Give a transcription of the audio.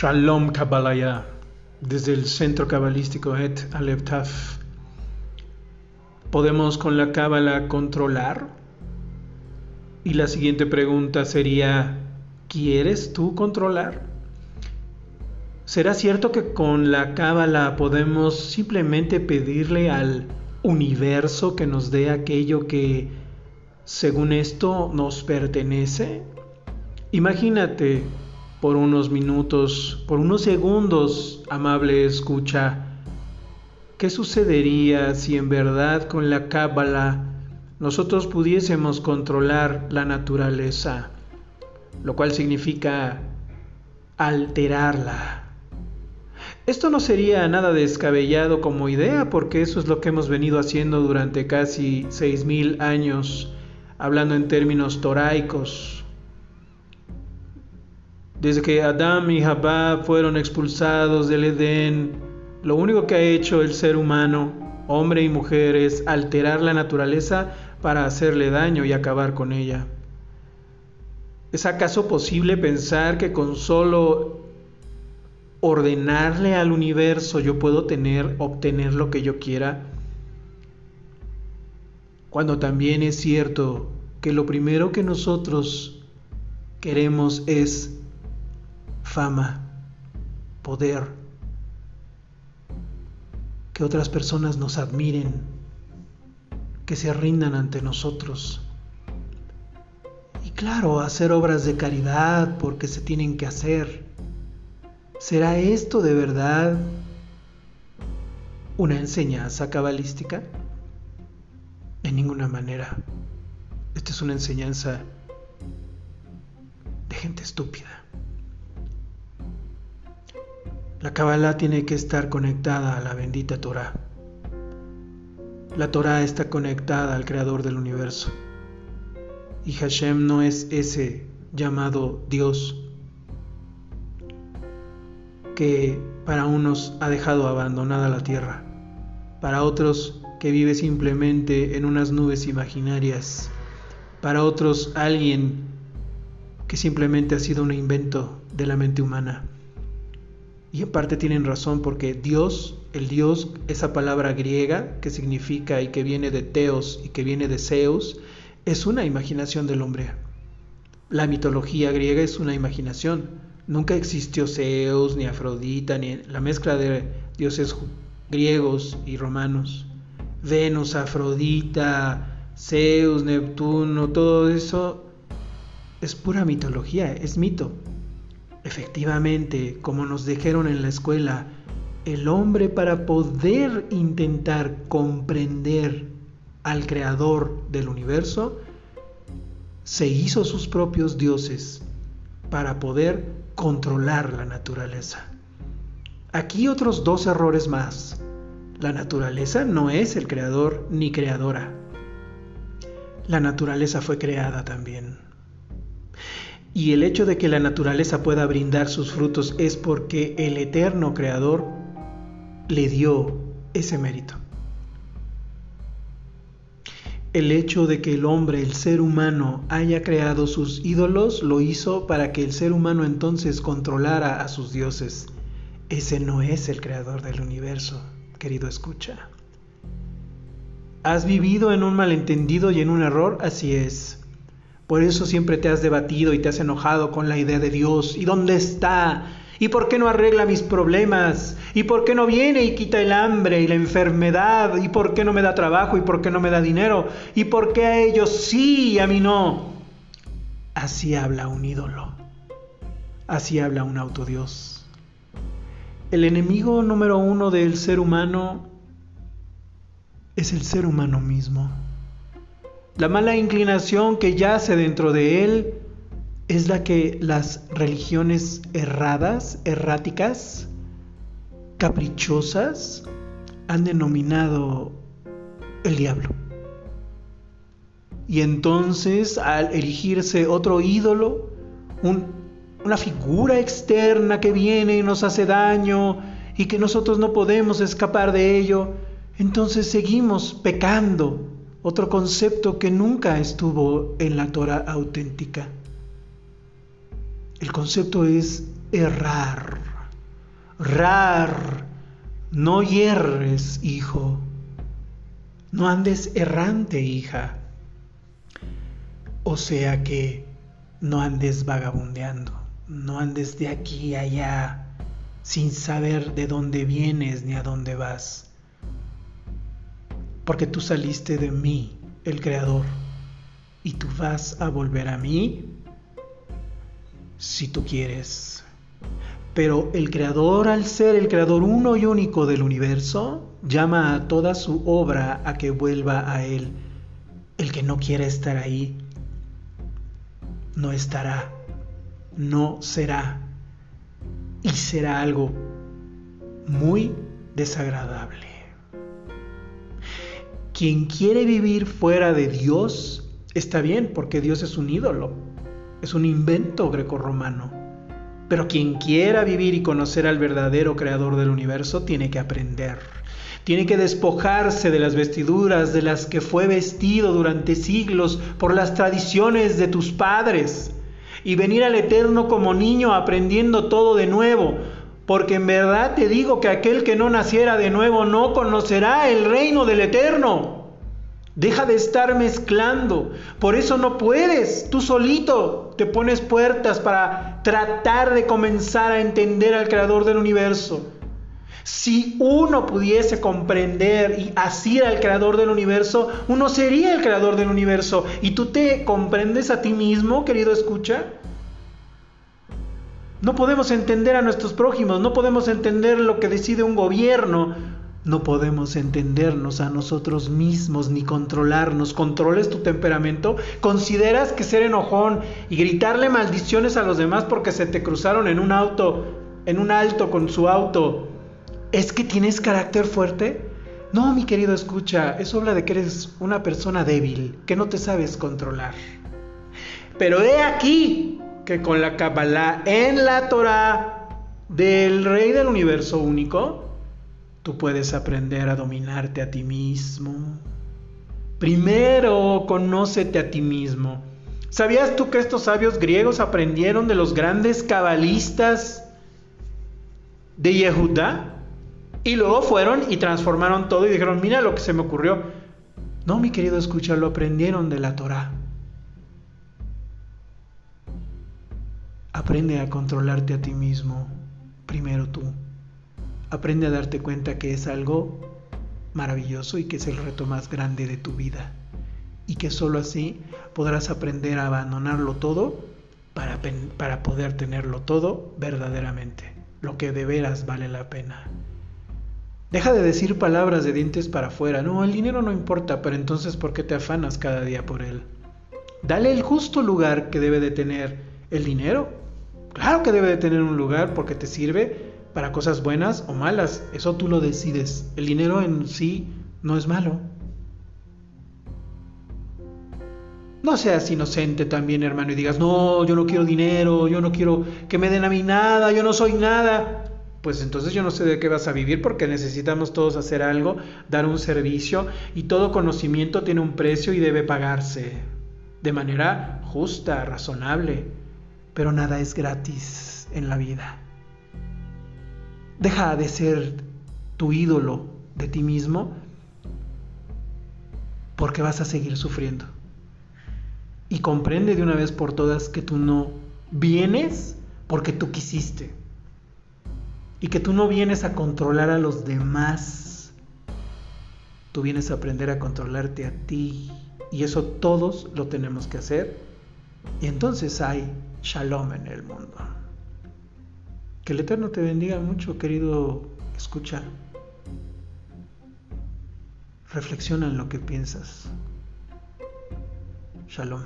Shalom Kabbalah desde el centro cabalístico Et Aleph Taf. ¿Podemos con la Kabbalah controlar? Y la siguiente pregunta sería, ¿quieres tú controlar? ¿Será cierto que con la Cábala podemos simplemente pedirle al universo que nos dé aquello que, según esto, nos pertenece? Imagínate por unos minutos, por unos segundos, amable escucha, ¿qué sucedería si en verdad con la cábala nosotros pudiésemos controlar la naturaleza, lo cual significa alterarla? Esto no sería nada descabellado como idea, porque eso es lo que hemos venido haciendo durante casi seis mil años, hablando en términos toraicos, desde que Adán y Jabá fueron expulsados del Edén, lo único que ha hecho el ser humano, hombre y mujer, es alterar la naturaleza para hacerle daño y acabar con ella. ¿Es acaso posible pensar que con solo ordenarle al universo yo puedo tener, obtener lo que yo quiera? Cuando también es cierto que lo primero que nosotros queremos es fama, poder, que otras personas nos admiren, que se rindan ante nosotros. Y claro, hacer obras de caridad porque se tienen que hacer. ¿Será esto de verdad una enseñanza cabalística? De ninguna manera. Esta es una enseñanza de gente estúpida. La Kabbalah tiene que estar conectada a la bendita Torah. La Torah está conectada al Creador del universo. Y Hashem no es ese llamado Dios que para unos ha dejado abandonada la tierra, para otros que vive simplemente en unas nubes imaginarias, para otros alguien que simplemente ha sido un invento de la mente humana. Y en parte tienen razón porque Dios, el Dios, esa palabra griega que significa y que viene de Teos y que viene de Zeus, es una imaginación del hombre. La mitología griega es una imaginación. Nunca existió Zeus, ni Afrodita, ni la mezcla de dioses griegos y romanos. Venus, Afrodita, Zeus, Neptuno, todo eso es pura mitología, es mito. Efectivamente, como nos dijeron en la escuela, el hombre para poder intentar comprender al creador del universo, se hizo sus propios dioses para poder controlar la naturaleza. Aquí otros dos errores más. La naturaleza no es el creador ni creadora. La naturaleza fue creada también. Y el hecho de que la naturaleza pueda brindar sus frutos es porque el eterno creador le dio ese mérito. El hecho de que el hombre, el ser humano, haya creado sus ídolos lo hizo para que el ser humano entonces controlara a sus dioses. Ese no es el creador del universo, querido escucha. ¿Has vivido en un malentendido y en un error? Así es. Por eso siempre te has debatido y te has enojado con la idea de Dios. ¿Y dónde está? ¿Y por qué no arregla mis problemas? ¿Y por qué no viene y quita el hambre y la enfermedad? ¿Y por qué no me da trabajo? ¿Y por qué no me da dinero? ¿Y por qué a ellos sí y a mí no? Así habla un ídolo. Así habla un autodios. El enemigo número uno del ser humano es el ser humano mismo. La mala inclinación que yace dentro de él es la que las religiones erradas, erráticas, caprichosas, han denominado el diablo. Y entonces al erigirse otro ídolo, una figura externa que viene y nos hace daño y que nosotros no podemos escapar de ello, entonces seguimos pecando otro concepto que nunca estuvo en la Torah auténtica. El concepto es errar. rar, no hierres, hijo, no andes errante, hija, o sea que no andes vagabundeando, no andes de aquí a allá sin saber de dónde vienes ni a dónde vas, porque tú saliste de mí, el Creador, y tú vas a volver a mí si tú quieres. Pero el Creador, al ser el Creador uno y único del universo, llama a toda su obra a que vuelva a Él. El que no quiera estar ahí, no estará, no será, y será algo muy desagradable. Quien quiere vivir fuera de Dios está bien, porque Dios es un ídolo, es un invento grecorromano. Pero quien quiera vivir y conocer al verdadero creador del universo tiene que aprender. Tiene que despojarse de las vestiduras de las que fue vestido durante siglos por las tradiciones de tus padres y venir al Eterno como niño aprendiendo todo de nuevo. Porque en verdad te digo que aquel que no naciera de nuevo no conocerá el reino del Eterno. Deja de estar mezclando. Por eso no puedes. Tú solito te pones puertas para tratar de comenzar a entender al Creador del universo. Si uno pudiese comprender y asir al Creador del universo, uno sería el Creador del universo. ¿Y tú te comprendes a ti mismo, querido escucha? No podemos entender a nuestros prójimos, no podemos entender lo que decide un gobierno, no podemos entendernos a nosotros mismos ni controlarnos. ¿Controles tu temperamento? ¿Consideras que ser enojón y gritarle maldiciones a los demás porque se te cruzaron en un auto, en un alto con su auto, es que tienes carácter fuerte? No, mi querido escucha, eso habla de que eres una persona débil, que no te sabes controlar. Pero he aquí que con la Kabbalah en la Torah del Rey del Universo único, tú puedes aprender a dominarte a ti mismo. Primero, conócete a ti mismo. ¿Sabías tú que estos sabios griegos aprendieron de los grandes cabalistas de Yehudá? Y luego fueron y transformaron todo y dijeron, mira lo que se me ocurrió. No, mi querido escucha, lo aprendieron de la Torah. Aprende a controlarte a ti mismo, primero tú. Aprende a darte cuenta que es algo maravilloso y que es el reto más grande de tu vida. Y que solo así podrás aprender a abandonarlo todo para, para poder tenerlo todo verdaderamente, lo que de veras vale la pena. Deja de decir palabras de dientes para afuera. No, el dinero no importa, pero entonces ¿por qué te afanas cada día por él? Dale el justo lugar que debe de tener el dinero. Claro que debe de tener un lugar porque te sirve para cosas buenas o malas. Eso tú lo decides. El dinero en sí no es malo. No seas inocente también, hermano, y digas, no, yo no quiero dinero, yo no quiero que me den a mí nada, yo no soy nada pues entonces yo no sé de qué vas a vivir porque necesitamos todos hacer algo, dar un servicio y todo conocimiento tiene un precio y debe pagarse de manera justa, razonable, pero nada es gratis en la vida. Deja de ser tu ídolo de ti mismo porque vas a seguir sufriendo. Y comprende de una vez por todas que tú no vienes porque tú quisiste y que tú no vienes a controlar a los demás, tú vienes a aprender a controlarte a ti y eso todos lo tenemos que hacer y entonces hay shalom en el mundo. Que el Eterno te bendiga mucho, querido escucha. Reflexiona en lo que piensas. Shalom.